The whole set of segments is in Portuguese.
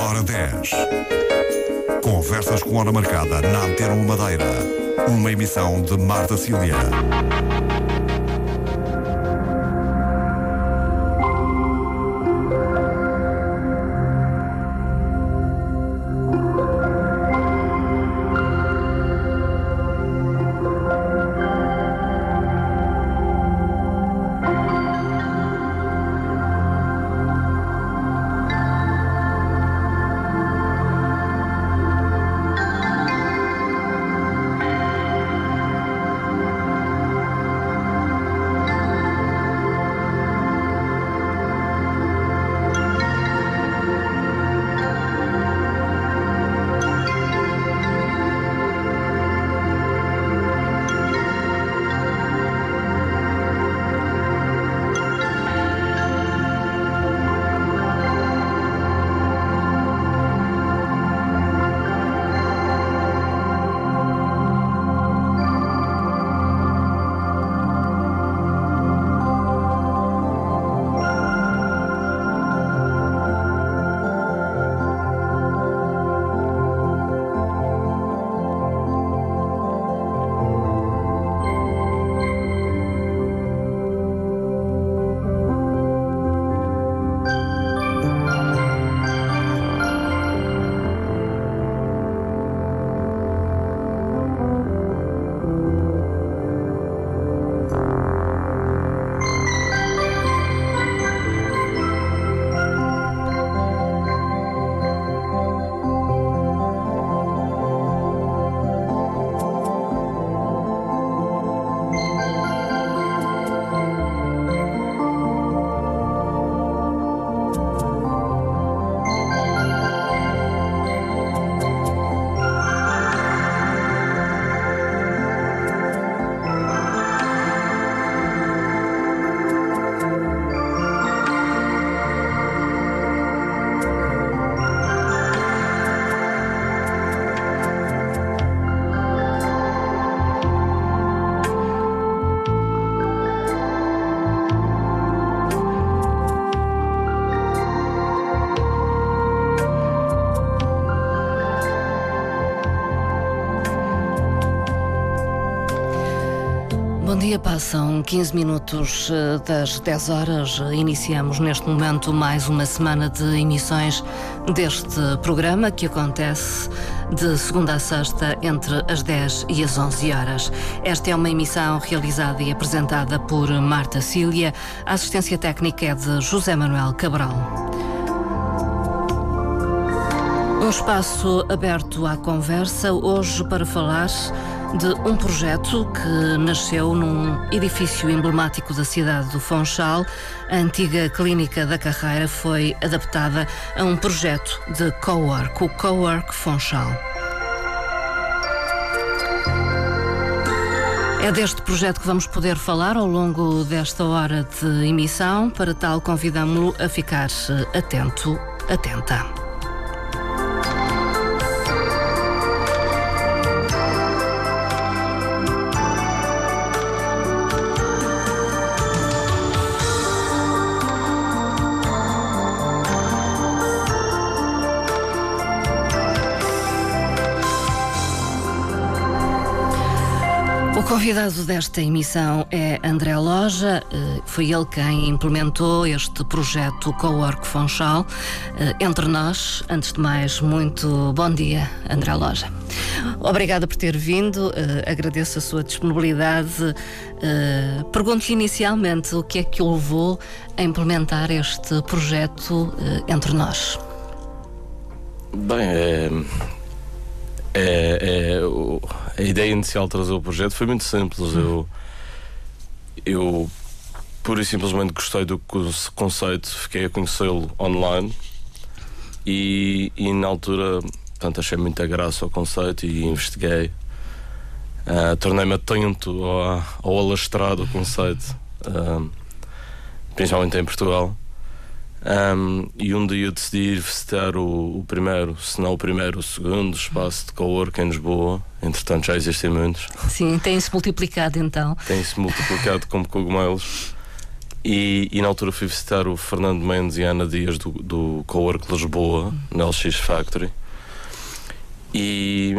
Hora 10. Conversas com hora marcada na Antena Madeira. Uma emissão de Marta Cília. Dia passam 15 minutos eh, das 10 horas. Iniciamos neste momento mais uma semana de emissões deste programa que acontece de segunda a sexta entre as 10 e as 11 horas. Esta é uma emissão realizada e apresentada por Marta Cília. A assistência técnica é de José Manuel Cabral. Um espaço aberto à conversa hoje para falar de um projeto que nasceu num edifício emblemático da cidade do Fonchal. A antiga clínica da carreira foi adaptada a um projeto de co-work, o Co-work Fonchal. É deste projeto que vamos poder falar ao longo desta hora de emissão. Para tal, convidamos-lo a ficar atento, atenta. Convidado desta emissão é André Loja. Eh, foi ele quem implementou este projeto Co-Work Fonchal eh, entre nós. Antes de mais, muito bom dia, André Loja. Obrigada por ter vindo, eh, agradeço a sua disponibilidade. Pergunto-lhe inicialmente o que é que o levou a implementar este projeto entre nós. Bem, é, é, é o a ideia inicial de trazer o projeto foi muito simples. Eu, eu pura e simplesmente gostei do conceito, fiquei a conhecê-lo online e, e, na altura portanto, achei muita graça ao conceito e investiguei. Uh, Tornei-me atento ao, ao alastrado conceito, uh, principalmente em Portugal. Um, e um dia decidi visitar o, o, primeiro, se não o primeiro, o segundo espaço de cowork em Lisboa. Entretanto, já existem muitos. Sim, tem-se multiplicado então. Tem-se multiplicado como cogumelos. E, e, na altura fui visitar o Fernando Mendes e a Ana Dias do, do Cowork Lisboa, na LX Factory. E,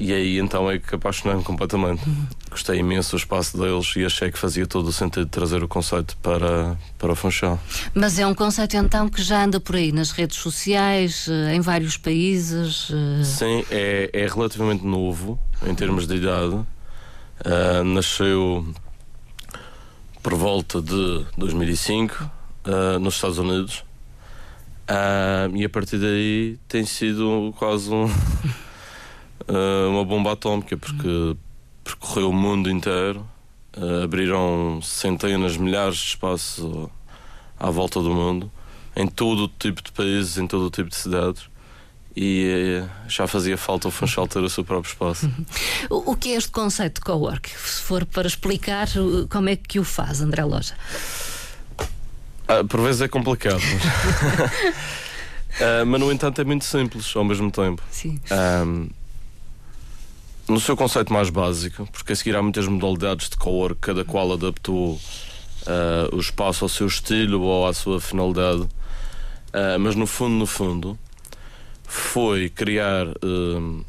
e aí então é que apaixonei-me completamente. Gostei imenso do espaço deles e achei que fazia todo o sentido trazer o conceito para, para o Funchal. Mas é um conceito então que já anda por aí nas redes sociais, eh, em vários países? Eh? Sim, é, é relativamente novo em termos de idade. Uh, nasceu por volta de 2005 uh, nos Estados Unidos uh, e a partir daí tem sido quase um, uh, uma bomba atómica porque percorreu o mundo inteiro abriram centenas, milhares de espaços à volta do mundo em todo o tipo de países, em todo o tipo de cidades e eh, já fazia falta o Funchal ter o seu próprio espaço. O que é este conceito de co-work? Se for para explicar, como é que o faz, André Loja? Ah, por vezes é complicado. Mas... uh, mas, no entanto, é muito simples ao mesmo tempo. Sim. Um, no seu conceito mais básico, porque a seguir há muitas modalidades de co-work, cada qual adaptou uh, o espaço ao seu estilo ou à sua finalidade. Uh, mas no fundo, no fundo, foi criar um,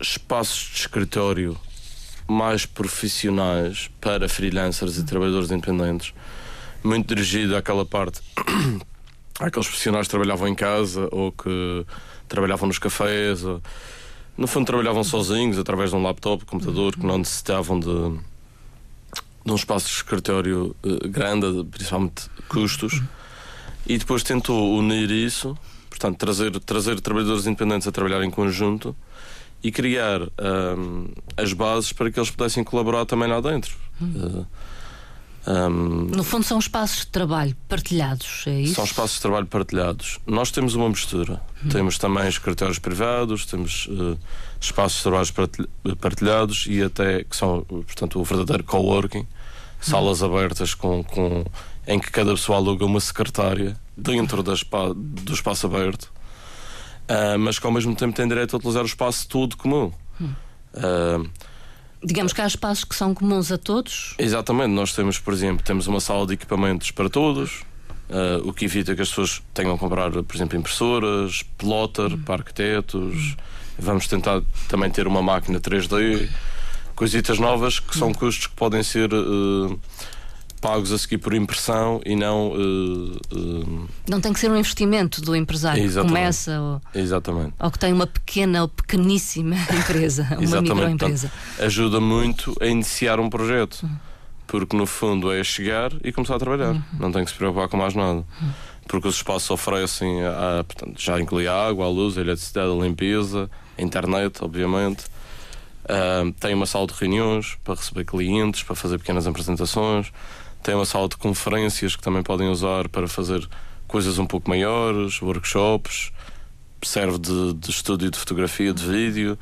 espaços de escritório mais profissionais para freelancers e trabalhadores independentes, muito dirigido àquela parte, àqueles profissionais que trabalhavam em casa ou que trabalhavam nos cafés, ou, no fundo trabalhavam sozinhos através de um laptop, computador, que não necessitavam de, de um espaço de escritório uh, grande, principalmente custos, e depois tentou unir isso Portanto, trazer, trazer trabalhadores independentes a trabalhar em conjunto e criar um, as bases para que eles pudessem colaborar também lá dentro. Hum. Uh, um, no fundo, são espaços de trabalho partilhados, é isso? São espaços de trabalho partilhados. Nós temos uma mistura. Hum. Temos também escritórios privados, temos uh, espaços de trabalho partilhados e até que são, portanto, o verdadeiro coworking, salas hum. abertas com, com, em que cada pessoa aluga uma secretária dentro da do espaço aberto, uh, mas que ao mesmo tempo tem direito a utilizar o espaço todo comum. Uh, Digamos que há espaços que são comuns a todos? Exatamente, nós temos, por exemplo, temos uma sala de equipamentos para todos, uh, o que evita que as pessoas tenham que comprar, por exemplo, impressoras, plotter hum. para arquitetos. Hum. Vamos tentar também ter uma máquina 3D, coisitas novas que são custos que podem ser uh, pagos a seguir por impressão e não. Uh, uh... Não tem que ser um investimento do empresário Exatamente. que começa ou, Exatamente. ou que tem uma pequena ou pequeníssima empresa, uma microempresa. ajuda muito a iniciar um projeto. Uhum. Porque no fundo é chegar e começar a trabalhar. Uhum. Não tem que se preocupar com mais nada. Uhum. Porque os espaços oferecem, a, portanto, já inclui a água, a luz, a eletricidade, a limpeza, a internet, obviamente. Uh, tem uma sala de reuniões para receber clientes, para fazer pequenas apresentações tem uma sala de conferências que também podem usar para fazer coisas um pouco maiores, workshops, serve de, de estúdio de fotografia, de vídeo.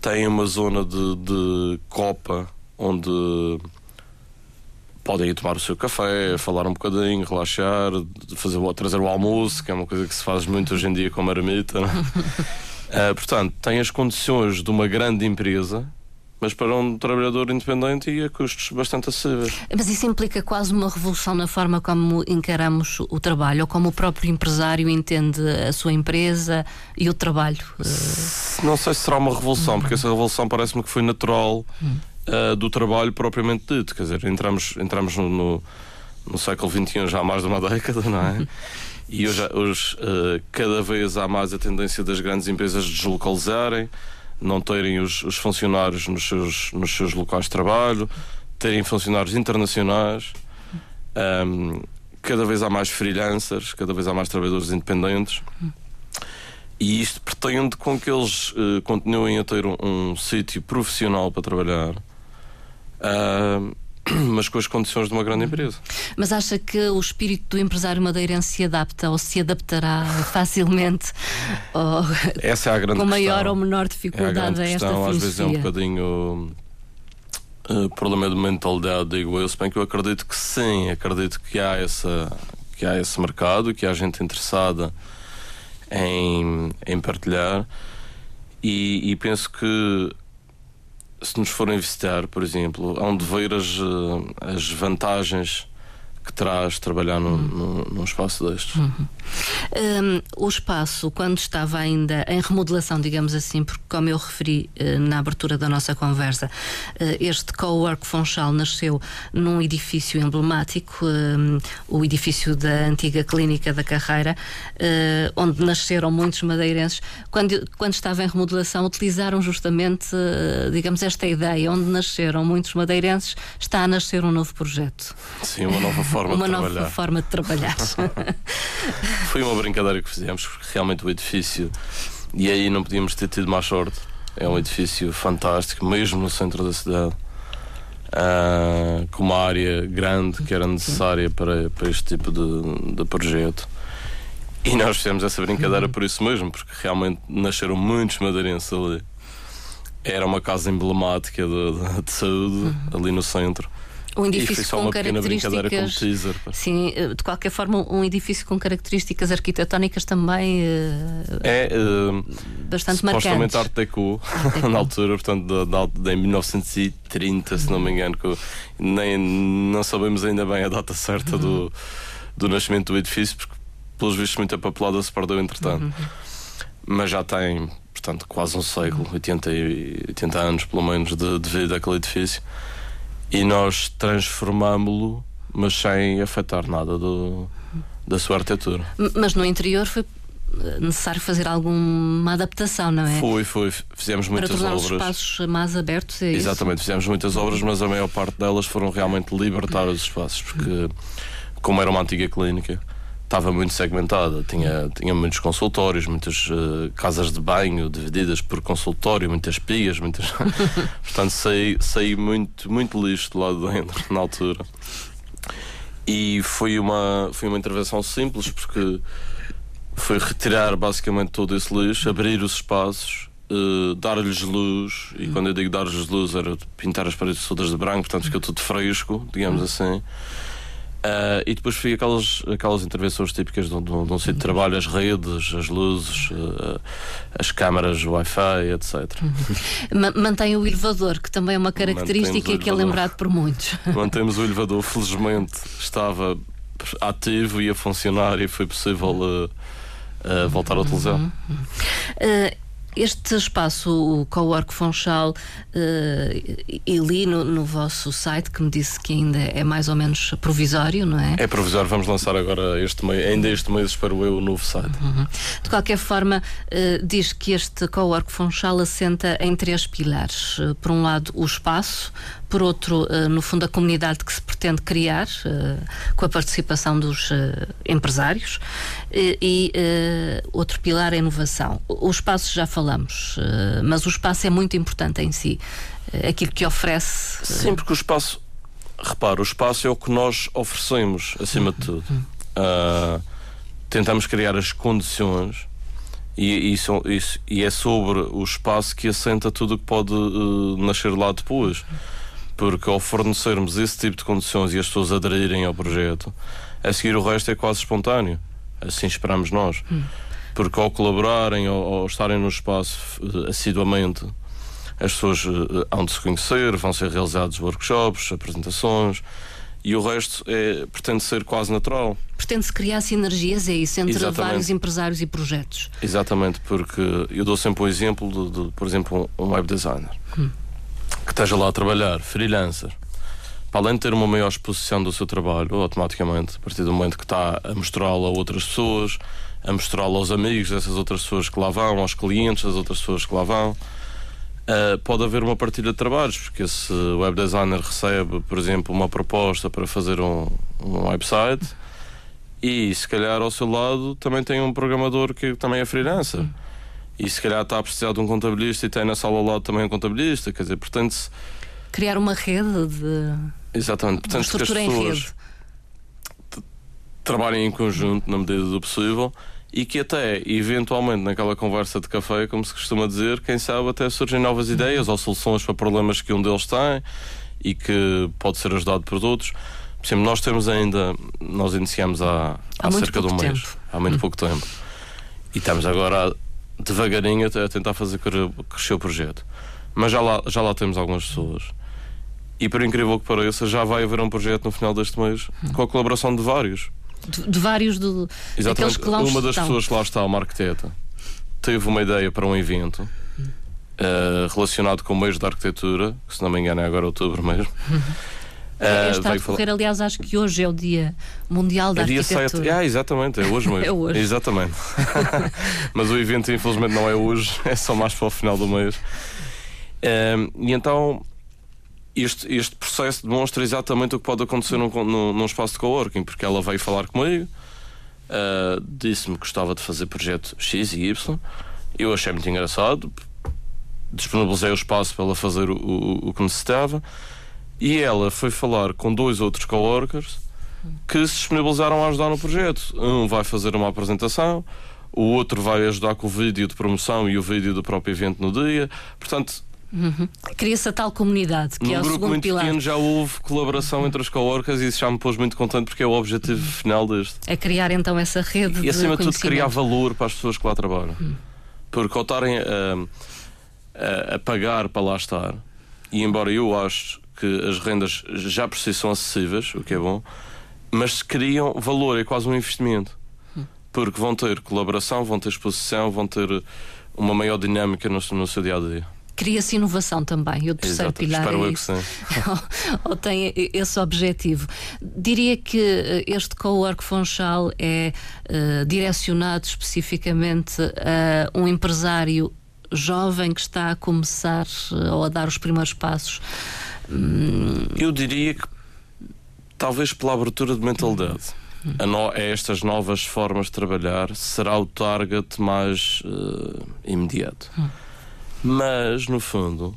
Tem uma zona de, de copa onde podem ir tomar o seu café, falar um bocadinho, relaxar, fazer, trazer o almoço, que é uma coisa que se faz muito hoje em dia com marmita. uh, portanto, tem as condições de uma grande empresa mas para um trabalhador independente e a custos bastante acessíveis. Mas isso implica quase uma revolução na forma como encaramos o trabalho, ou como o próprio empresário entende a sua empresa e o trabalho? Não sei se será uma revolução, porque essa revolução parece-me que foi natural uh, do trabalho propriamente dito. Quer dizer, entramos, entramos no, no, no século XXI já há mais de uma década, não é? E hoje, hoje uh, cada vez há mais a tendência das grandes empresas deslocalizarem não terem os, os funcionários nos seus, nos seus locais de trabalho, terem funcionários internacionais. Um, cada vez há mais freelancers, cada vez há mais trabalhadores independentes. E isto pretende com que eles uh, continuem a ter um, um sítio profissional para trabalhar. Uh, mas com as condições de uma grande empresa. Mas acha que o espírito do empresário madeirense se adapta ou se adaptará facilmente? Ou, Essa é a grande Com maior questão. ou menor dificuldade é a, a esta questão, Às vezes é um bocadinho uh, problema de mentalidade, digo eu, se bem que eu acredito que sim, acredito que há, essa, que há esse mercado, que há gente interessada em, em partilhar. E, e penso que se nos forem visitar, por exemplo, hão de ver as, eh, as vantagens que traz trabalhar num, num, num espaço destes. Uhum. Um, o espaço, quando estava ainda em remodelação, digamos assim, porque, como eu referi uh, na abertura da nossa conversa, uh, este Cowork Funchal nasceu num edifício emblemático, um, o edifício da antiga Clínica da Carreira, uh, onde nasceram muitos madeirenses. Quando, quando estava em remodelação, utilizaram justamente, digamos, esta ideia, onde nasceram muitos madeirenses, está a nascer um novo projeto. Sim, uma nova forma uma de nova trabalhar. forma de trabalhar. Foi uma brincadeira que fizemos, porque realmente o edifício, e aí não podíamos ter tido mais sorte. É um edifício fantástico, mesmo no centro da cidade, uh, com uma área grande que era necessária para, para este tipo de, de projeto. E nós fizemos essa brincadeira por isso mesmo, porque realmente nasceram muitos madeirenses ali. Era uma casa emblemática de, de, de saúde ali no centro. Um edifício e foi só com uma como características. teaser. Sim, eh, de qualquer forma, um edifício com características arquitetónicas também eh, É uh, bastante supostamente marcantes. Art Deco, Deco. na altura, portanto, da, em 1930, se não me engano, que nem não sabemos ainda bem a data certa do, do nascimento do edifício, porque pelos vistos muita papelada se perdeu entretanto. Mas já tem, portanto, quase um século, 80, e- 80 anos pelo menos de, de vida aquele edifício. E nós transformámo-lo, mas sem afetar nada do, da sua arquitetura. Mas no interior foi necessário fazer alguma adaptação, não é? Foi, foi, fizemos Para muitas tornar os obras. espaços mais abertos, é isso? Exatamente, fizemos muitas obras, mas a maior parte delas foram realmente libertar os espaços, porque, como era uma antiga clínica, estava muito segmentada. Tinha, tinha muitos consultórios, muitas eh, casas de banho divididas por consultório, muitas pias, muitas. Portanto, saí, saí muito, muito lixo de lá de dentro, na altura. E foi uma, foi uma intervenção simples, porque foi retirar basicamente todo esse lixo, abrir os espaços, eh, dar-lhes luz, e quando eu digo dar-lhes luz era pintar as paredes todas de branco, portanto fica tudo fresco, digamos assim. Ah, e depois foi aquelas, aquelas intervenções típicas de, um- de um de sítio de trabalho, as redes, as luzes, eh, as câmaras Wi-Fi, etc. Ma- Mantém o elevador, que também é uma característica o que é lembrado por muitos. Mantemos o elevador, felizmente estava ativo e a funcionar e foi possível eh, eh, voltar a utilizar. Eh, Este espaço, o Cowork Funchal, eh, e li no, no vosso site que me disse que ainda é mais ou menos provisório, não é? É provisório, vamos lançar agora este mês, ainda este mês, espero eu, o novo site. De qualquer forma, eh, diz que este Cowork Funchal assenta em três pilares. Eh, por um lado, o espaço, por outro, eh, no fundo, a comunidade que se pretende criar, eh, com a participação dos eh, empresários, e outro pilar é a inovação. O espaço já falamos, mas o espaço é muito importante em si. Aquilo que oferece. Sim, porque o espaço, repara, o espaço é o que nós oferecemos, acima de tudo. Ah, tentamos criar as condições e, são- isso- e é sobre o espaço que assenta tudo o que pode eh, nascer lá depois. Porque ao fornecermos esse tipo de condições e as pessoas aderirem ao projeto, a seguir o resto é quase espontâneo. Assim esperamos nós. Porque ao colaborarem, ao, ao estarem no espaço eh, assiduamente, as pessoas eh, hão de se conhecer, vão ser realizados workshops, apresentações e o resto é, pretende ser quase natural. Pretende-se criar sinergias, é isso, entre Exatamente. vários empresários e projetos. Exatamente, porque eu dou sempre um exemplo de, de, por exemplo, um web designer que esteja lá a trabalhar, freelancer. Para além de ter uma maior exposição do seu trabalho, automaticamente, a partir do momento que está a mostrá-lo a outras pessoas, a mostrá-lo aos amigos dessas outras pessoas que lá vão, aos clientes das outras pessoas que lá vão, Uh, pode haver uma partilha de trabalhos, porque se o web designer recebe, por exemplo, uma proposta para fazer um, um website e se calhar ao seu lado também tem um programador que também é freelancer. E se calhar está a precisar de um contabilista e tem na sala ao lado também um contabilista, quer dizer, portanto, Criar uma rede de. exatamente, Uma portanto que as pessoas trabalhem em conjunto na medida do possível e que até, eventualmente, naquela conversa de café, como se costuma dizer, quem sabe até surgem novas ideias ou soluções para problemas que um deles tem e que pode ser ajudado por outros. Por exemplo, nós temos ainda, nós iniciamos há, Há há, cerca de um mês, tempo. há muito pouco tempo, e estamos agora devagarinho a tentar fazer cre- crescer o projeto. Mas já lá, já lá temos algumas pessoas. E por incrível que pareça, já vai haver um projeto no final deste mês com a colaboração de vários. De, de vários do, Exatamente. que lá Uma das estão. pessoas que lá está, uma arquiteta, teve uma ideia para um evento eh, relacionado com o mês da arquitetura, que se não me engano é agora outubro mesmo. Eh, Está a veio falar- decorrer, aliás, acho que hoje é o Dia Mundial da É dia Arquitetura. 7. Ah, exatamente, é hoje mesmo. É hoje. Exatamente. Mas o evento, infelizmente, não é hoje, é só mais para o final do mês. E então, este, este processo demonstra exatamente o que pode acontecer num, num, num espaço de coworking, porque ela veio falar comigo, ah, disse-me que gostava de fazer projeto X e Y. Eu achei muito engraçado, disponibilizei o espaço para ela fazer o, o, o que necessitava. E ela foi falar com dois outros coworkers que se disponibilizaram a ajudar no projeto. Um vai fazer uma apresentação, o outro vai ajudar com o vídeo de promoção e o vídeo do próprio evento no dia. Portanto, Cria-se a tal comunidade, que num é o grupo segundo muito pilar. pequeno já houve colaboração entre os coworkers e isso já me pôs muito contente porque é o objetivo final deste. É criar então essa rede E de acima de tudo criar valor para as pessoas que lá trabalham. Porque ao estarem a, a- a pagar para lá estar, e embora eu acho que as rendas já por si são acessíveis, o que é bom, mas se criam valor, é quase um investimento. Porque vão ter colaboração, vão ter exposição, vão ter uma maior dinâmica no, no seu dia a dia. Cria-se inovação também. O terceiro Exato, pilar espero é isso. sim. ou tem esse objetivo. Diria que eh, este co-work Funchal é eh, direcionado especificamente a um empresário jovem que está a começar eh, ou a dar os primeiros passos. Eu diria que talvez pela abertura de mentalidade a, no- a estas novas formas de trabalhar será o target mais eh, imediato. Mas, no fundo,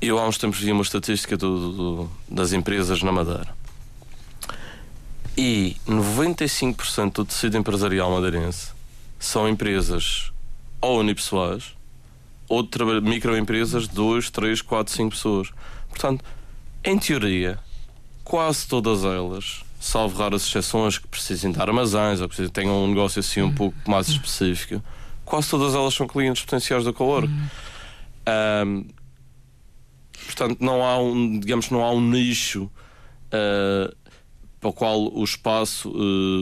eu há uns tempos vi uma estatística do- do- das empresas na Madeira. E 95% do tecido empresarial madeirense são empresas ou unipessoais ou de traba- microempresas de 2, 3, 4, 5 pessoas. Portanto, em teoria, quase todas elas, salvo raras exceções que precisem de armazéns ou que tenham um negócio assim um pouco mais específico, quase todas elas são clientes potenciais da Cowork. Ahm, portanto, não há um, digamos, não há um nicho ah, para o qual o espaço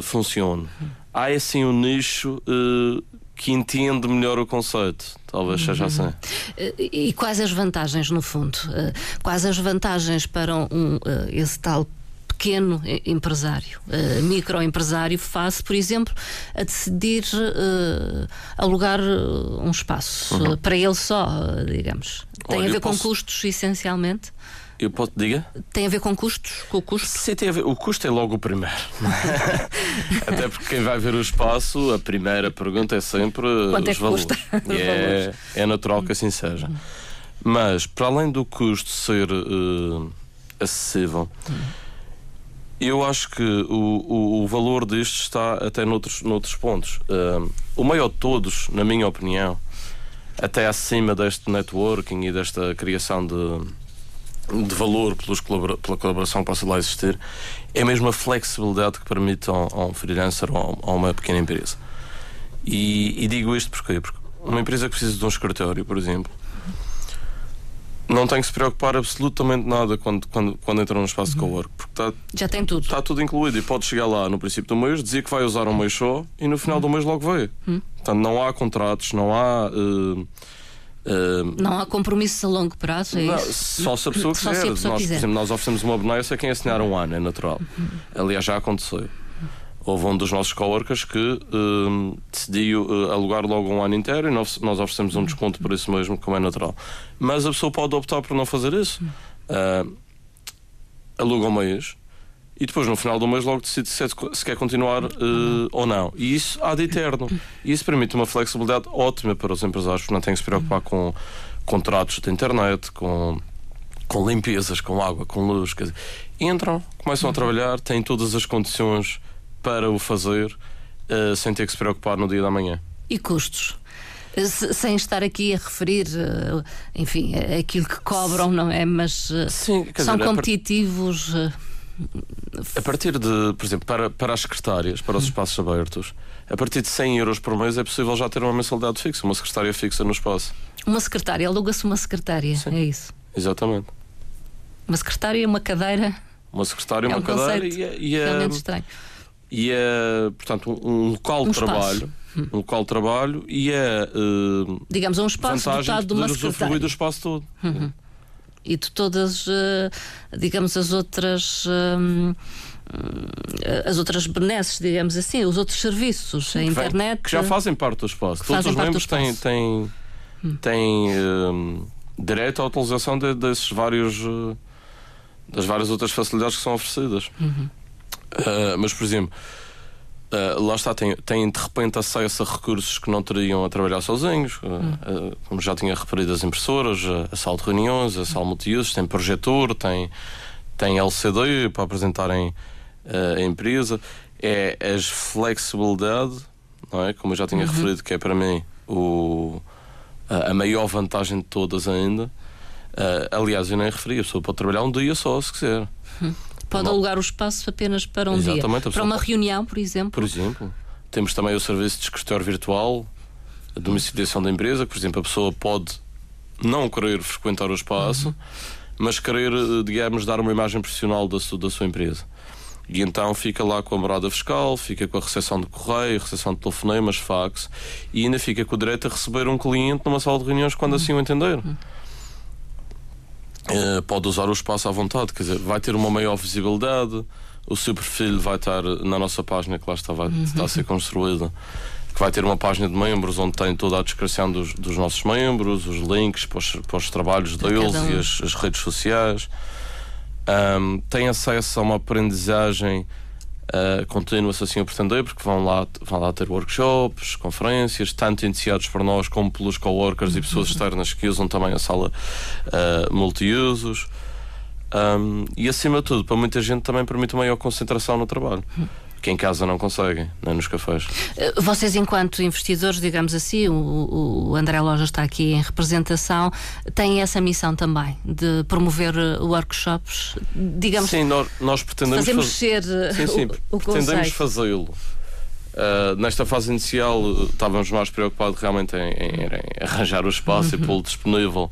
funcione. Há assim um nicho eh, que entende melhor o conceito. Talvez seja assim. Eh, E quais as vantagens, no fundo? Eh, Quais as vantagens para um, eh, esse tal pequeno empresário, microempresário, face, por exemplo, a decidir eh, alugar um espaço eh, para ele só, digamos? Tem Olha, a ver com posso- custos, essencialmente? Eu posso diga? Tem a ver com custos? Com o custo? Sim, tem a ver. O custo é logo o primeiro. Até porque quem vai ver o espaço, a primeira pergunta é sempre Quanto é os que valores. custa? E é, é natural que assim seja. Mas, para além do custo ser eh, acessível, eu acho que o, o, o valor disto está até noutros, noutros pontos. Eh, o maior de todos, na minha opinião, até acima deste networking e desta criação de, de valor pelos colabora- pela colaboração que possa lá existir, é mesmo a flexibilidade que permite a um, a um freelancer ou a uma pequena empresa. E, e digo isto porquê? Porque uma empresa que precisa de um escritório, por exemplo, não tem que se preocupar absolutamente nada quando, quando, quando entra num espaço de cowork, porque está Já tem tudo. Está tudo incluído e pode chegar lá no princípio do mês, dizer que vai usar um mês só e no final do mês logo vê. Portanto, não há contratos, não há. eh, Não há compromissos a longo prazo, é não, isso? só se a pessoa quiser. se a pessoa nós, quiser. Por exemplo, nós oferecemos uma benéfica a quem assinar um ano, é natural. Aliás, já aconteceu. Houve um dos nossos coworkers que decidiu eh, alugar logo um ano inteiro e nós, nós oferecemos um desconto por isso mesmo, como é natural. Mas a pessoa pode optar por não fazer isso. Ah, aluga um mês e depois no final do mês logo decide se, é- se quer continuar eh, ou não. E isso há de eterno. E isso permite uma flexibilidade ótima para os empresários, porque não têm que se preocupar com contratos de internet, com, com limpezas, com água, com luz. Dizer, entram, começam a trabalhar, têm todas as condições para o fazer eh, sem ter que se preocupar no dia da manhã. E custos? Se- sem estar aqui a referir, eh, enfim, eh, aquilo que cobram, não é? Mas eh, Sim, são dizer, a par- competitivos. A partir de, por exemplo, para, para as secretárias, para os espaços abertos, a partir de 100 euros por mês é possível já ter uma mensalidade fixa, uma secretária fixa no espaço. Uma secretária, aluga-se uma secretária, é isso. Exatamente. Uma secretária e uma cadeira. Uma secretária, é uma um cadeira e é, e é, estranho. e é, portanto, um, local Um de trabalho. Um local de trabalho e é uh, Digamos, um espaço dotado de uma secretária. do espaço todo. E de todas, eh, digamos, as outras. hum, eh, as outras benesses, digamos assim, os outros serviços, a vem- internet. que já fazem parte do espaço. Todos os membros têm, têm, têm hum, direito à utilização de- desses vários uh, das várias outras facilidades que são oferecidas. Uhum. Uh, mas, por exemplo, uh, lá está, têm, têm de repente acesso a recursos que não teriam a trabalhar sozinhos, uh, Uhum. uh, como já tinha referido, as impressoras, a, a sala de reuniões, a sala multiusos, tem projetor, tem, tem LCD para apresentarem a empresa. É as flexibilidade, não é? como eu já tinha referido, que é para mim o, a, a maior vantagem de todas ainda. Aliás, eu nem referi, a pessoa pode trabalhar um dia só, se quiser. Pode Não. alugar o espaço apenas para um Exatamente, dia. Para uma reunião, por exemplo. Por exemplo, temos também o serviço de escritório virtual, a domiciliação da empresa, que, por exemplo, a pessoa pode não querer frequentar o espaço, mas querer, eh, digamos, dar uma imagem profissional da sua, da sua empresa. E então fica lá com a morada fiscal, fica com a recepção de correio, recepção de telefonemas, fax, e ainda fica com o direito a receber um cliente numa sala de reuniões quando assim o entender. Eh, pode usar o espaço à vontade, quer dizer, vai ter uma maior visibilidade, o seu perfil vai estar na nossa página que lá está, vai, está a ser construída, que vai ter uma página de membros onde tem toda a descrição dos, dos nossos membros, os links para os, para os trabalhos deles um. e as, as redes sociais. Ahm, tem acesso a uma aprendizagem uh, contínua, se assim o pretender, porque vão lá, vão lá ter workshops, conferências, tanto iniciados por nós como pelos coworkers e pessoas externas que usam também a sala uh, multiusos. Um, e acima de tudo, para muita gente também permite maior concentração no trabalho. Que em casa não conseguem, nem nos cafés. Eh, Vocês, enquanto investidores, digamos assim, o, o André Loja está aqui em representação, têm essa missão também de promover eh, workshops, digamos, Sim, nós, nós pretendemos fazer mexer eh, Sim, sim, o, o pretendemos fazê-lo. Uh, nesta fase inicial estávamos mais preocupados realmente em, em- em arranjar o espaço Uhum. e pô-lo disponível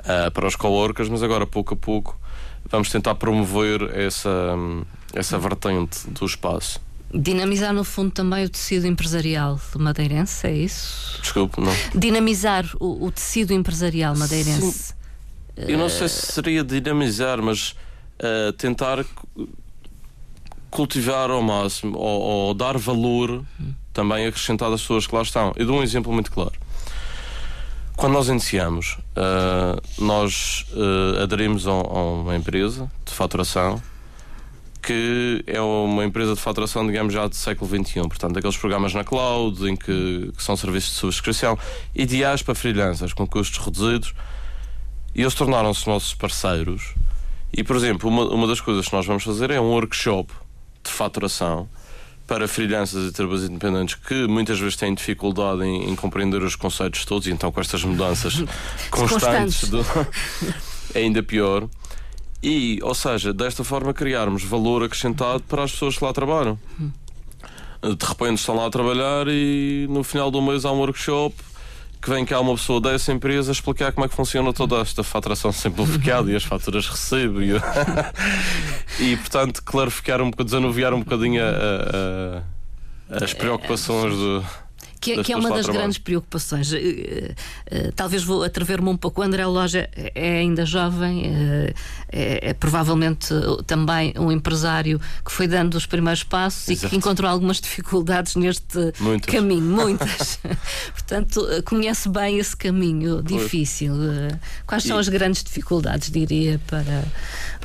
uh, para os coworkers, mas agora pouco a pouco vamos tentar promover essa, hum, essa vertente do espaço. Dinamizar, no fundo, também o tecido empresarial madeirense, é isso? Desculpe, não. Dinamizar o, o tecido empresarial madeirense. Eu não sei se seria dinamizar, mas uh, tentar cu- cultivar ao máximo ou, ou dar valor também acrescentado às pessoas que lá estão. Eu dou um exemplo muito claro. Quando nós iniciamos, uh, nós uh, aderimos a, a uma empresa de faturação que é uma empresa de faturação, digamos, já do século XXI. Portanto, aqueles programas na cloud, em que, que são serviços de subscrição, ideais para freelancers, com custos reduzidos. E eles tornaram-se nossos parceiros. E, por exemplo, uma, uma das coisas que nós vamos fazer é um workshop de faturação para freelancers e trabalhadores independentes que muitas vezes têm dificuldade em, em compreender os conceitos todos e então com estas mudanças constantes do- é ainda pior. E, ou seja, desta forma criarmos valor acrescentado para as pessoas que lá trabalham. De repente estão lá a trabalhar e no final do mês há um workshop que vem cá uma pessoa dessa empresa explicar como é que funciona toda esta faturação. Simplificada e as faturas recebo e, e portanto clarificar um bocadinho, desanuviar um bocadinho a- a- as preocupações do, Que, das que é uma das grandes preocupações. Eh, eh, talvez vou atrever-me um pouco. O André Loja é ainda jovem, eh, é, é provavelmente eh, também um empresário que foi dando os primeiros passos e Exato. que encontrou algumas dificuldades neste Muitas. caminho, muitas. Portanto, eh, conhece bem esse caminho difícil. Eh, Quais são E- as grandes dificuldades, diria, para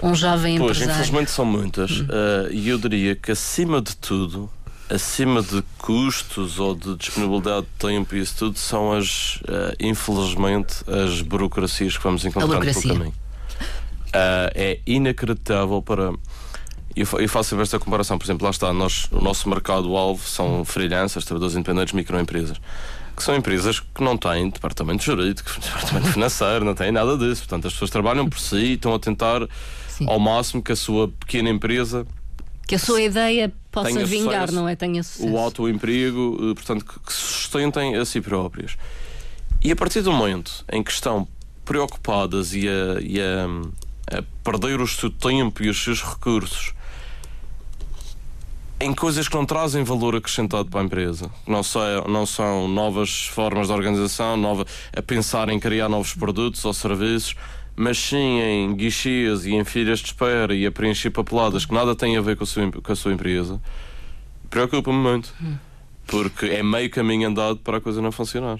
um jovem Pois, empresário? infelizmente são muitas. eh, E eu diria que acima de tudo, acima de custos ou de disponibilidade de tempo e isso tudo, são as, eh, infelizmente, as burocracias que vamos encontrando pelo caminho. Eh, é inacreditável para. Eu faço sempre esta comparação, por exemplo, lá está, nós, o nosso mercado-alvo são freelancers, trabalhadores independentes, microempresas, que são empresas que não têm departamento jurídico, departamento financeiro, não têm nada disso. Portanto, as pessoas trabalham por si e estão a tentar Sim. ao máximo que a sua pequena empresa, Que a sua ideia possa vingar, não é? Tenha sucesso. o autoemprego, eh, portanto, que, que se sustentem a si próprias. E a partir do momento em que estão preocupadas e a, e a, a perder o seu tempo e os seus recursos em coisas que não trazem valor acrescentado para a empresa. Não, são, não são novas formas de organização, nova, a pensar em criar novos produtos ou serviços, mas sim em guichês e em filhas de espera e a preencher papeladas que nada têm a ver com a sua, com a sua empresa. Preocupa-me muito. Porque é meio caminho andado para a coisa não funcionar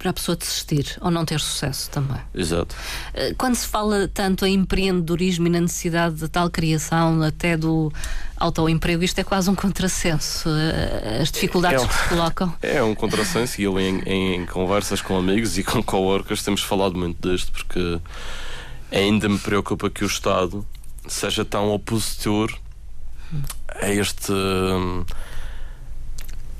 para a pessoa desistir ou não ter sucesso também. Exato. Eh, quando se fala tanto em empreendedorismo e na necessidade de tal criação, até do autoemprego, isto é quase um contrassenso. Eh, as dificuldades é um, que se colocam. É um contrassenso e eu, em, em, conversas com amigos e com coworkers, temos falado muito disto porque ainda me preocupa que o Estado seja tão opositor a este.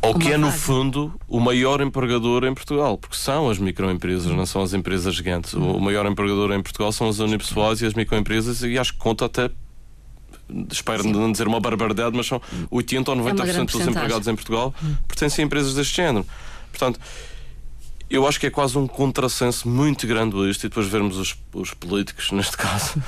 Ou que é, no fundo, o maior empregador em Portugal, porque são as microempresas, não são as empresas gigantes. O maior empregador em Portugal são as unipessoais e as microempresas, e acho que conta até espero Sim. não dizer uma barbaridade, mas são 80 ou 90% é dos empregados em Portugal hum. pertencem a empresas deste género. Portanto, eu acho que é quase um contrassenso muito grande isto, e depois vermos os, os políticos, neste caso,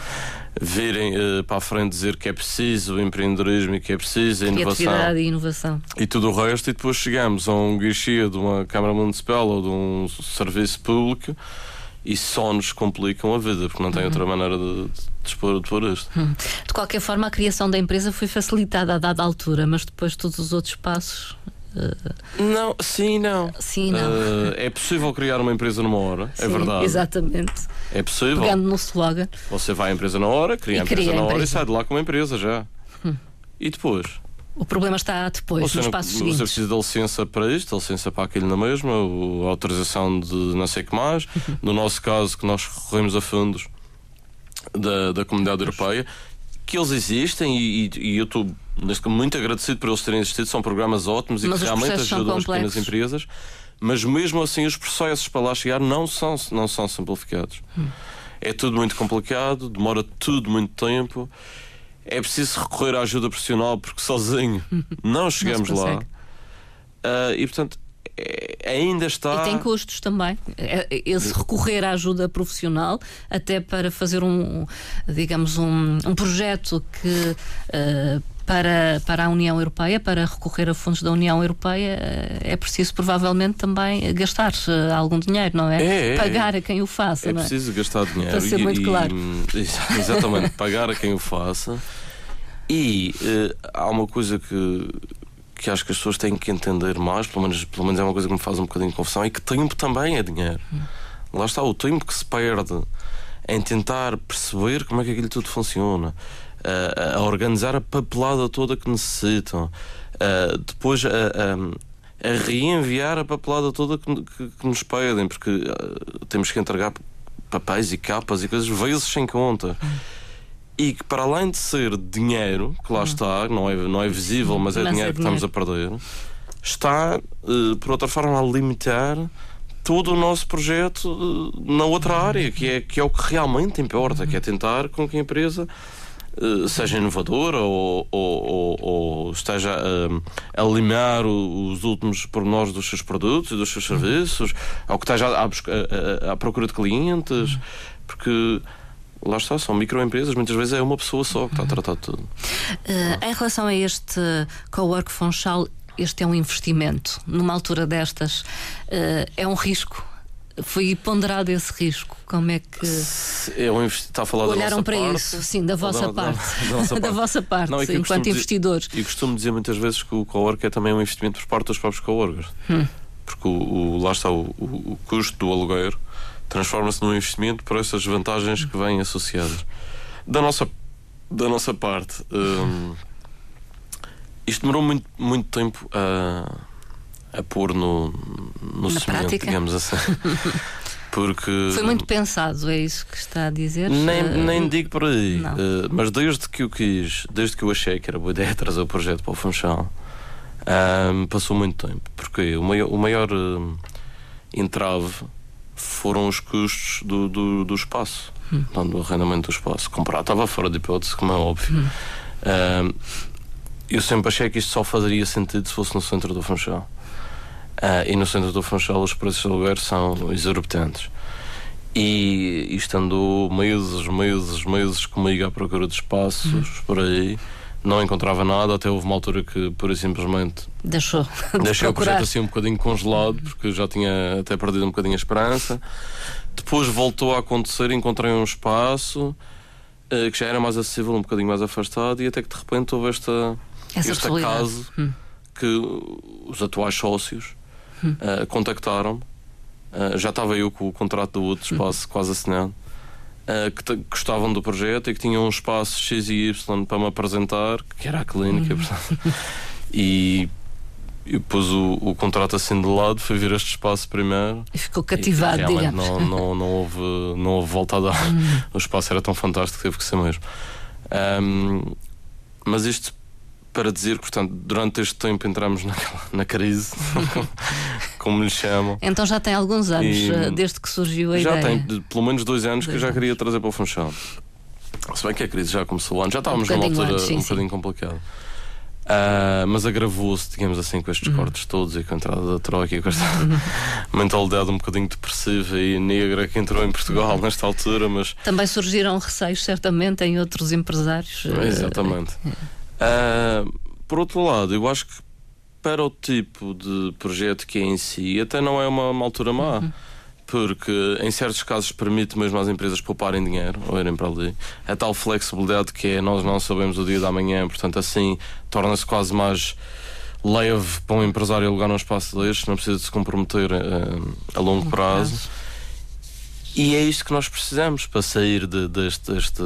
virem uh, para a frente dizer que é preciso o empreendedorismo e que é preciso a inovação. e inovação. E tudo o resto, e depois chegamos a um guichê de uma Câmara Municipal ou de um serviço público e só nos complicam a vida, porque não tem uhum. outra maneira de, expor, de pôr isto. Uhum. De qualquer forma, a criação da empresa foi facilitada a dada altura, mas depois todos os outros passos não, sim, não. Sim, não. Uh, é possível criar uma empresa numa hora, é sim, é verdade. Exatamente. É possível. Pegando no slogan. Você vai à empresa na hora, cria a empresa na hora e sai de lá com uma empresa já. Hum. E depois? O problema está depois, você nos passos seguintes. Você precisa de licença para isto, licença para aquilo na mesma, a autorização de não sei o que mais. No nosso caso, que nós recorremos a fundos da, da Comunidade Europeia, que eles existem e, e, e eu estou muito agradecido por eles terem existido, são programas ótimos mas e que realmente ajudam as pequenas empresas, mas mesmo assim os processos para lá chegar não são, não são simplificados. Hum. É tudo muito complicado, demora tudo muito tempo. É preciso recorrer à ajuda profissional porque sozinho não chegamos não lá. Uh, e portanto ainda está. E tem custos também. É, esse recorrer à ajuda profissional, até para fazer um, digamos, um, um projeto que. Uh, para, para a União Europeia, para recorrer a fundos da União Europeia, eh, é preciso provavelmente também gastar eh, algum dinheiro, não é? é, é pagar a quem o faça. É não é preciso gastar dinheiro. Para ser e, muito claro. E, exatamente, pagar a quem o faça. E uh, há uma coisa que que acho que as pessoas têm que entender mais, pelo menos, pelo menos é uma coisa que me faz um bocadinho de confusão, é que tempo também é dinheiro. Hum. Lá está, o tempo que se perde em tentar perceber como é que aquilo tudo funciona, a, a organizar a papelada toda que necessitam, a, depois a, a, a, reenviar a papelada toda que, que, que nos pedem, porque temos que entregar papéis e capas e coisas vezes sem conta. Hum e que para além de ser dinheiro, que lá uhum. está, não é, não é visível, mas é mas dinheiro é que estamos a perder, está, uh, por outra forma, a limitar todo o nosso projeto uh, na outra área, que é, que é o que realmente importa, que é tentar com que a empresa uh, seja inovadora ou, ou, ou, ou esteja a limar os últimos pormenores dos seus produtos e dos seus serviços, ou que esteja à, à, à procura de clientes, porque lá está, são microempresas, muitas vezes é uma pessoa só que está a tratar de tudo. Uh, em relação a este Cowork Funchal, este é um investimento. Numa altura destas, uh, é um risco. Foi ponderado esse risco? Como é que. É um Está a falar Olharam da para parte, isso, sim, da vossa da, parte. Da, da, nossa parte. da vossa parte, Não, sim, enquanto investidores. E costumo dizer muitas vezes que o cowork é também um investimento por parte dos próprios coworkers. Hum. Porque o, o, lá está o, o, o custo do aluguer transforma-se num investimento por essas vantagens que vêm associadas. Da nossa, da nossa parte, um, isto demorou muito, muito tempo a, a pôr no, no Na cimento, prática? digamos assim. Porque. Foi muito pensado, é isso que está a dizer? Nem, uh, nem digo por aí. Uh, mas desde que eu quis, desde que eu achei que era boa ideia trazer o projeto para o Funchal, uh, passou muito tempo. Porque o maior, o maior hum, entrave foram os custos do, do, do espaço, hum. não do arrendamento do espaço. Comprar estava fora de hipótese, como é óbvio. Hum. Uh, eu sempre achei que isto só faria sentido se fosse no centro do Funchal. Uh, e no centro do Funchal os preços de aluguer são exorbitantes. E isto andou meses, meses, meses comigo à procura de espaços Uhum. por aí. Não encontrava nada, até houve uma altura que, pura e simplesmente, Deixou de deixei o projeto assim um bocadinho congelado, porque já tinha até perdido um bocadinho a esperança. Depois voltou a acontecer, encontrei um espaço eh, que já era mais acessível, um bocadinho mais afastado, e até que de repente houve esta, Essa este acaso Hum. que os atuais sócios Hum. eh, contactaram-me. Eh, já estava eu com o contrato do outro espaço quase assinado. Eh, que gostavam do projeto e que tinham um espaço X e Y para me apresentar, que era a clínica, portanto. e eu pus o, o contrato assim de lado, fui ver este espaço primeiro. E ficou E cativado, realmente digamos. Não, não, não, houve, não houve volta a dar. O espaço era tão fantástico que teve que ser mesmo. Ahm, mas isto para dizer, portanto, durante este tempo entramos naquela, na crise, como lhe chamam. Então já tem alguns anos, E- eh, desde que surgiu a Já ideia. tem de- pelo menos dois anos que eu Dois já anos. queria trazer para o Funchal. Se bem que a crise já começou antes, já estávamos numa bocadinho altura antes, sim, um bocadinho complicada. Ah, mas agravou-se, digamos assim, com Uhum. estes cortes todos e com a entrada da Troika e com esta mentalidade um bocadinho depressiva e negra que entrou em Portugal Uhum. nesta altura, mas Também surgiram receios, certamente, em outros empresários. eh, Exatamente. Ah, por outro lado, eu acho que para o tipo de projeto que é em si, até não é uma, uma altura má. Porque em certos casos permite mesmo às empresas pouparem dinheiro ou irem para ali. A tal flexibilidade que é nós não sabemos o dia da manhã, portanto, assim torna-se quase mais leve para um empresário alugar um espaço destes, não precisa de se comprometer ah, a longo prazo. E é isto que nós precisamos para sair de- deste, deste,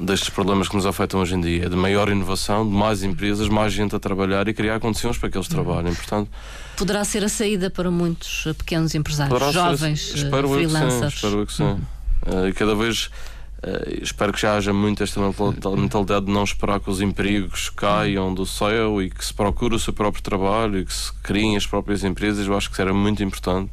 destes problemas que nos afetam hoje em dia, de maior inovação, de mais empresas, mais gente a trabalhar e criar condições para que eles trabalhem. Portanto, Poderá ser a saída para muitos eh, pequenos empresários, poderá ser- jovens, eh, espero eu que sim, freelancers. espero que sim. E cada vez espero que já haja muito esta mental- mentalidade de não esperar que os empregos caiam do céu e que se procure o seu próprio trabalho e que se criem as próprias empresas. Eu acho que isso era muito importante.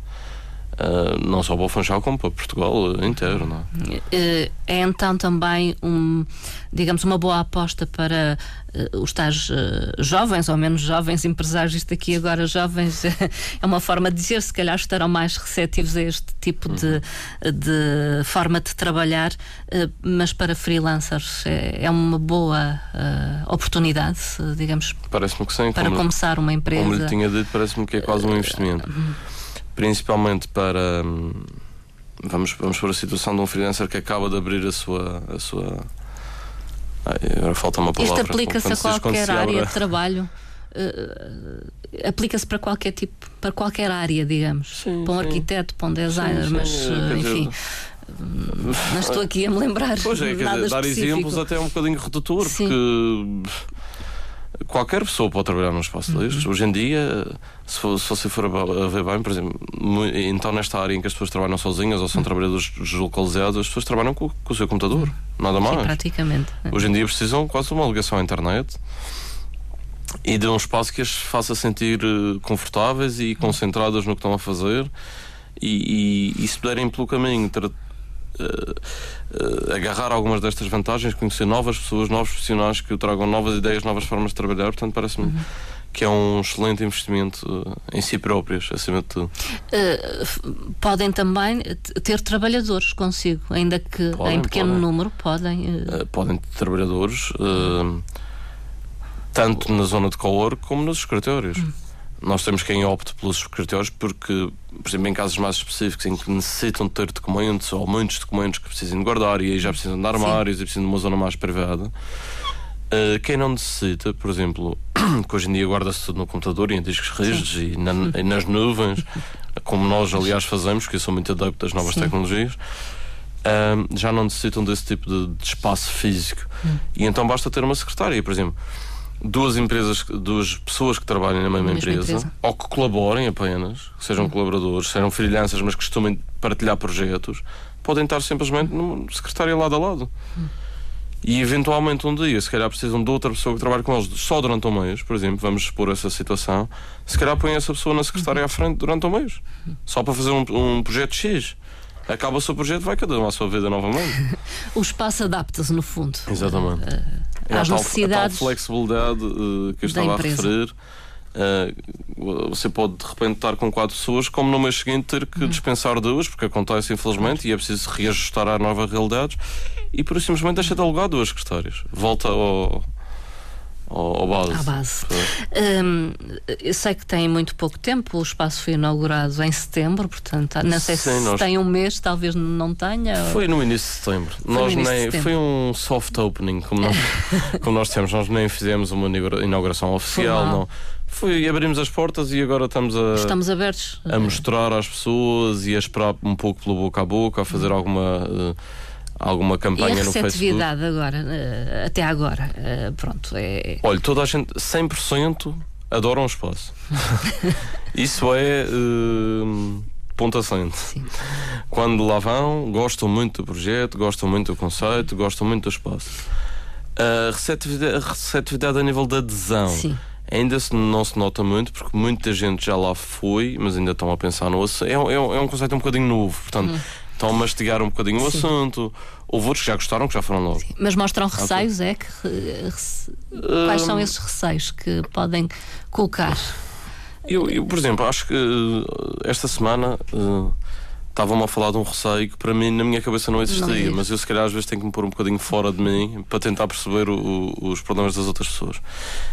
Eh, não só para o Funchal como para Portugal inteiro, não é? Eh, É então também um, digamos, uma boa aposta para eh, os tais eh, jovens ou menos jovens empresários, isto aqui agora jovens é uma forma de dizer, se calhar estarão mais receptivos a este tipo de, de forma de trabalhar, mas para freelancers é, é uma boa oportunidade, digamos, Parece-me que sim. para começar uma empresa. Como lhe tinha dito, parece-me que é quase um investimento. Principalmente para. hum, Vamos, vamos para a situação de um freelancer que acaba de abrir a sua. A sua Ai, agora falta uma palavra. Isto aplica-se a qualquer área abre- de trabalho. eh, aplica-se para qualquer tipo, para qualquer área, digamos. Sim, para um sim. arquiteto, para um designer, Sim, mas eh, enfim. Não estou aqui a me lembrar. Pois é, nada dizer, dar específico. exemplos até é um bocadinho redutor, Sim. porque qualquer pessoa pode trabalhar num espaço Uhum. destes. Hoje em dia, se, for- se você for a ver bem, por exemplo, então nesta área em que as pessoas trabalham sozinhas Uhum. ou são trabalhadores deslocalizados, as pessoas trabalham com, com o seu computador, nada Sim, mais. praticamente. Hoje em dia precisam quase de uma ligação à internet e de um espaço que as faça sentir eh, confortáveis e concentradas no que estão a fazer e, e, e se puderem pelo caminho tra- eh, agarrar algumas destas vantagens, conhecer novas pessoas, novos profissionais que tragam novas ideias, novas formas de trabalhar, portanto parece-me que é um excelente investimento eh, em si próprios, acima de tudo. F- podem também ter trabalhadores consigo, ainda que Podem, em pequeno podem. número, podem. eh, Uh, podem ter trabalhadores uh, tanto na zona de cowork como nos escritórios. Nós temos quem opte pelos escritórios porque, por exemplo, em casos mais específicos em que necessitam ter documentos ou muitos documentos que precisem de guardar e aí já precisam de armários e precisam de uma zona mais privada. Uh, quem não necessita, por exemplo, que hoje em dia guarda-se tudo no computador e em discos rígidos e, na- e nas nuvens, como nós, aliás, fazemos, que eu sou muito adepto das novas Sim. tecnologias, ahm, já não necessitam desse tipo de, de espaço físico. E então basta ter uma secretária, por exemplo. Duas empresas, duas pessoas que trabalhem na mesma, Mesma empresa, empresa. ou que colaborem apenas, que sejam colaboradores, sejam freelancers, mas que costumem partilhar projetos, podem estar simplesmente no secretário lado a lado. E eventualmente um dia, se calhar precisam de outra pessoa que trabalhe com eles só durante um mês, por exemplo, vamos expor essa situação, se calhar põem essa pessoa na secretária à frente durante um mês, só para fazer um, um projeto X. Acaba o seu projeto, vai cada um à sua vida novamente. o espaço adapta-se, no fundo. Exatamente. É às a tal, necessidades a tal flexibilidade eh, que eu estava a referir Uh, você pode de repente estar com quatro pessoas, como no mês seguinte ter que uhum. dispensar duas, porque acontece infelizmente, e é preciso reajustar à nova realidade, e por isso simplesmente deixa de alugar duas secretárias. Volta ao, ao, base. À base. Hum, eu sei que tem muito pouco tempo, o espaço foi inaugurado em setembro, portanto, não sei Sim, se nós... tem um mês, talvez não tenha. Foi no início de setembro. Foi, nós nem, setembro. foi um soft opening, como nós, como nós temos, nós nem fizemos uma inauguração oficial, não. Foi, abrimos as portas e agora estamos a. Estamos abertos. A mostrar às pessoas e a esperar um pouco pelo boca a boca, a fazer alguma. Uh, alguma campanha no Facebook. E a receptividade agora, uh, até agora, uh, pronto, é... Olha, toda a gente, 100% adoram o espaço. Isso é uh, ponto assente. Quando lá vão, gostam muito do projeto, gostam muito do conceito, gostam muito do espaço. A receptividade, a, receptividade a nível da adesão. Sim. Ainda se, não se nota muito, porque muita gente já lá foi, mas ainda estão a pensar no. É, é, é um conceito um bocadinho novo. Portanto, hum estão a mastigar um bocadinho o assunto. Houve outros que já gostaram, que já foram logo. Sim. Mas mostram receios, é? Que, rece... Quais são hum. esses receios que podem colocar? Eu, eu por exemplo, acho que eh, esta semana. Uh, estavam-me a falar de um receio que para mim na minha cabeça não existia, não mas eu se calhar às vezes tenho que me pôr um bocadinho fora de mim para tentar perceber o, o, os problemas das outras pessoas.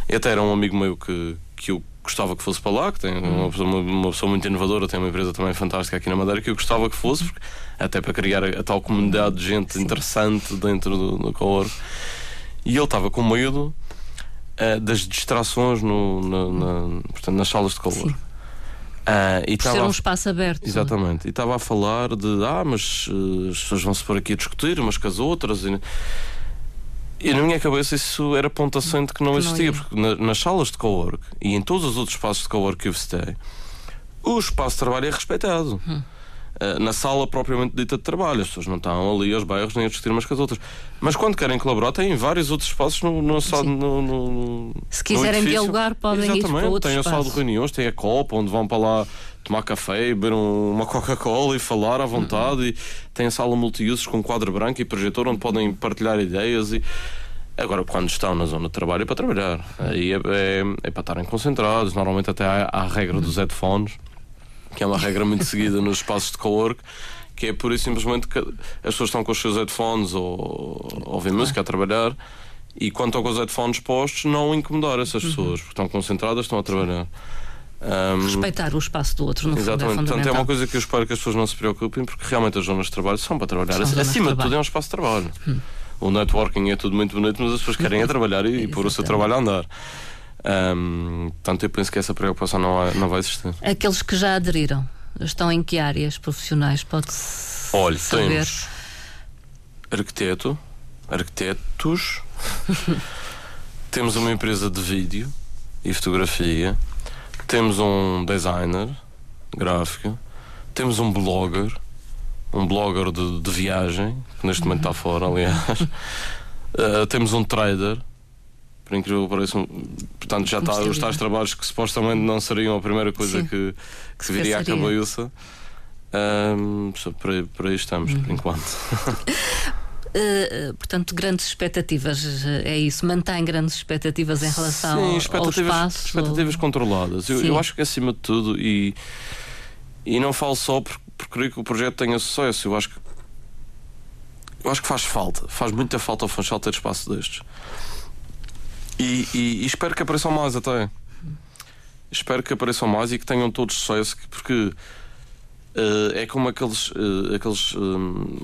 E até era um amigo meu que, que eu gostava que fosse para lá, que tem uma pessoa, uma, uma pessoa muito inovadora, tem uma empresa também fantástica aqui na Madeira, que eu gostava que fosse, porque, até para criar a, a, tal comunidade de gente interessante dentro do, do E ele estava com medo uh, das distrações no, na, na, portanto, nas salas de calor. Uh, e Por ser um espaço aberto. Exatamente. E estava a falar de, ah, mas uh, as pessoas vão se pôr aqui a discutir umas com as outras. E, e na minha cabeça isso era ponto assente que não existia, porque na, nas salas de cowork e em todos os outros espaços de cowork que eu visitei, o espaço de trabalho é respeitado. Hum. Uh, na sala propriamente dita de trabalho, as pessoas não estão ali aos bairros nem a discutir umas com as outras. Mas quando querem colaborar, têm vários outros espaços no, no, no, no Se quiserem dialogar, podem Exatamente. ir para outros Tem a sala de reuniões, tem a copa, onde vão para lá tomar café, beber um, uma Coca-Cola e falar à vontade. Uhum. E tem a sala multiusos com quadro branco e projetor onde podem partilhar ideias. E Agora, quando estão na zona de trabalho, é para trabalhar. Aí é, é, é para estarem concentrados. Normalmente, até há, há a regra dos headphones, que é uma regra muito seguida nos espaços de co-work, que é por isso simplesmente que as pessoas estão com os seus headphones ou, ou ouvem música a trabalhar e quando estão com os headphones postos, não incomodar essas uhum. pessoas, porque estão concentradas, estão a trabalhar. Um, Respeitar o espaço do outro, no Exatamente, fundo, é portanto é uma coisa que eu espero que as pessoas não se preocupem, porque realmente as zonas de trabalho são para trabalhar. São Acima de, de tudo, é um espaço de trabalho. Hum o networking é tudo muito bonito, mas as pessoas querem é trabalhar e, e pôr o seu trabalho a andar. Um, portanto, eu penso que essa preocupação não, não vai existir. Aqueles que já aderiram, estão em que áreas profissionais? Pode-se Olha, saber? temos arquiteto, arquitetos, temos uma empresa de vídeo e fotografia, temos um designer gráfico, temos um blogger, um blogger de, de viagem, que neste momento está fora, aliás. Uh, temos um trader, por incrível que pareça, portanto já está os tais trabalhos que supostamente não seriam a primeira coisa que, que se viria à cabeça. Um, por, aí, por aí estamos, uhum. por enquanto. Uh, portanto, grandes expectativas, é isso? Mantém grandes expectativas em relação Sim, expectativas, ao espaço? expectativas ou... controladas. Eu, eu, acho que acima de tudo, e, e não falo só por, por querer que o projeto tenha sucesso, eu acho que eu acho que faz falta, faz muita falta ao Funchal ter espaço destes. E, e, e, espero que apareçam mais até. Espero que apareçam mais e que tenham todos sucesso, porque uh, é como aqueles, uh, aqueles um,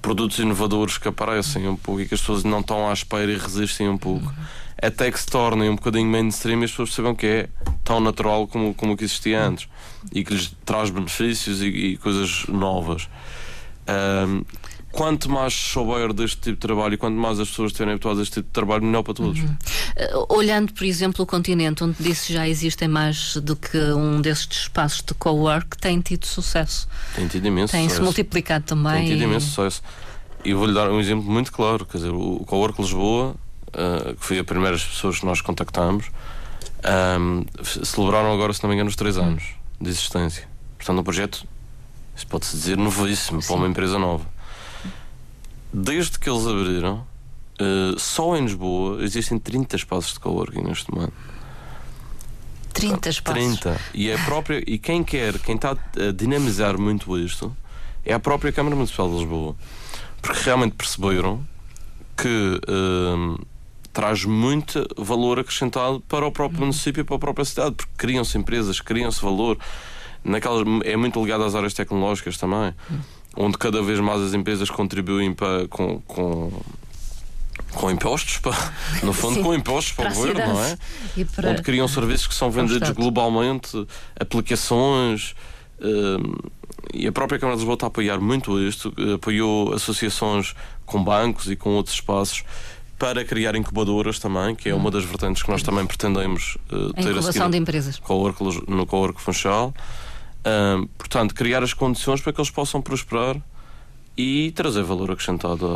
produtos inovadores que aparecem um pouco e que as pessoas não estão à espera e resistem um pouco. Uhum. Até que se tornem um bocadinho mainstream e as pessoas percebam que é tão natural como, como que existia antes e que lhes traz benefícios e, e coisas novas. Um, quanto mais souber deste tipo de trabalho e quanto mais as pessoas estiverem habituadas a este tipo de trabalho, melhor para todos. Uhum. Uh, olhando, por exemplo, o continente, onde disse já existem mais do que um destes espaços de co-work, tem tido sucesso. Tem tido imenso tem sucesso. Tem-se multiplicado também. Tem tido imenso sucesso. E vou-lhe dar um exemplo muito claro: quer dizer, o co-work Lisboa, uh, que foi a primeiras pessoas que nós contactámos, um, celebraram agora, se não me engano, os três hum. anos de existência. Portanto, um projeto, isso pode-se dizer, novíssimo Sim. para uma empresa nova desde que eles abriram, uh, só em Lisboa existem 30 espaços de coworking neste momento. 30 espaços. 30. E, a própria, e quem quer, quem está a dinamizar muito isto, é a própria Câmara Municipal de Lisboa. Porque realmente perceberam que hum, traz muito valor acrescentado para o próprio município e para a própria cidade, porque criam-se empresas, criam-se valor. Naquelas, é muito ligado às áreas tecnológicas também, onde cada vez mais as empresas contribuem para, com, com com impostos, pá. no fundo Sim, com impostos para, para o governo, não é? Para- Onde criam serviços que são vendidos globalmente, aplicações. hum, e a própria Câmara de Lisboa está a apoiar muito isto, apoiou associações com bancos e com outros espaços para criar incubadoras também, que é uma das vertentes que nós também pretendemos. A ter a incubação seguir de empresas. No Cowork Funchal. Hum, portanto, criar as condições para que eles possam prosperar e trazer valor acrescentado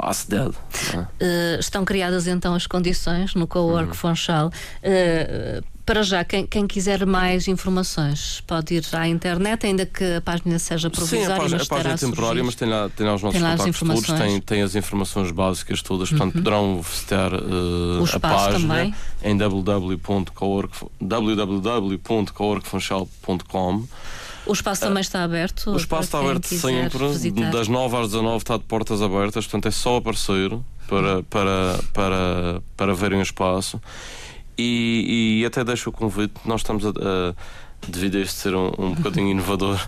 à, à cidade. é? Eh, estão criadas então as condições no Uhum. Cowork Funchal. Eh, para já, quem, quem quiser mais informações pode ir à internet, ainda que a página seja provisória, Sim, a página, mas a página é temporária, mas tem lá, tem lá os nossos Tem lá as contactos todos. Uhum. tem, tem as informações básicas todas, portanto poderão visitar O a página também. em www.coworkfunchal.com. O espaço também está aberto. O espaço está aberto sempre, visitar. das 9 às 19 está de portas abertas, portanto é só aparecer para, para, para, para verem o espaço. E, e até deixo o convite, nós estamos a. a- Devido a isto ser um, um bocadinho inovador,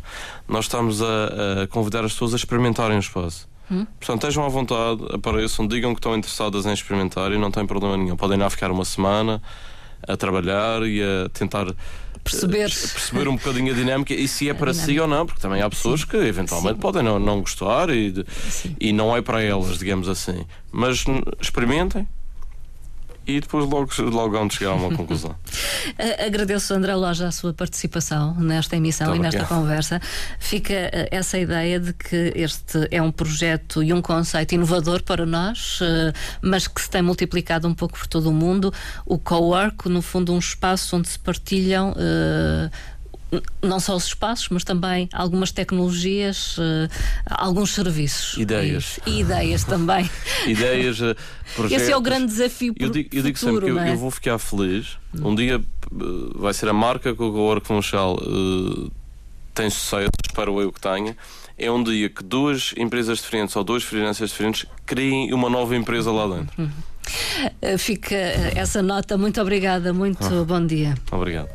nós estamos a, a convidar as pessoas a experimentarem o espaço. Portanto, estejam à vontade, apareçam, digam que estão interessadas em experimentar e não tem problema nenhum. Podem lá ficar uma semana a trabalhar e a tentar Perceber. eh, perceber um bocadinho a dinâmica e se é para si ou não, porque também há pessoas que eventualmente Sim. podem não, não gostar e, Sim. e não é para elas, digamos assim. Mas experimentem e depois logo, logo vão chegar a uma conclusão. Agradeço, André Loja, a sua participação nesta emissão Muito e nesta conversa. Fica eh, essa ideia de que este é um projeto e um conceito inovador para nós, eh, mas que se tem multiplicado um pouco por todo o mundo. O co-work, no fundo, um espaço onde se partilham. n- não só os espaços, mas também algumas tecnologias, eh, alguns serviços. Ideias. E, ideias também. Ideias, eh, projetos. Esse é o grande desafio Eu digo, eu digo futuro, sempre que é? eu vou ficar feliz. Um dia eh, vai ser a marca que o Cowork Funchal eh, tem sucesso, espero eu que tenha. É um dia que duas empresas diferentes ou dois freelancers diferentes criem uma nova empresa lá dentro. Eh, Fica essa nota. Muito obrigada, muito Ah. bom dia. Obrigado.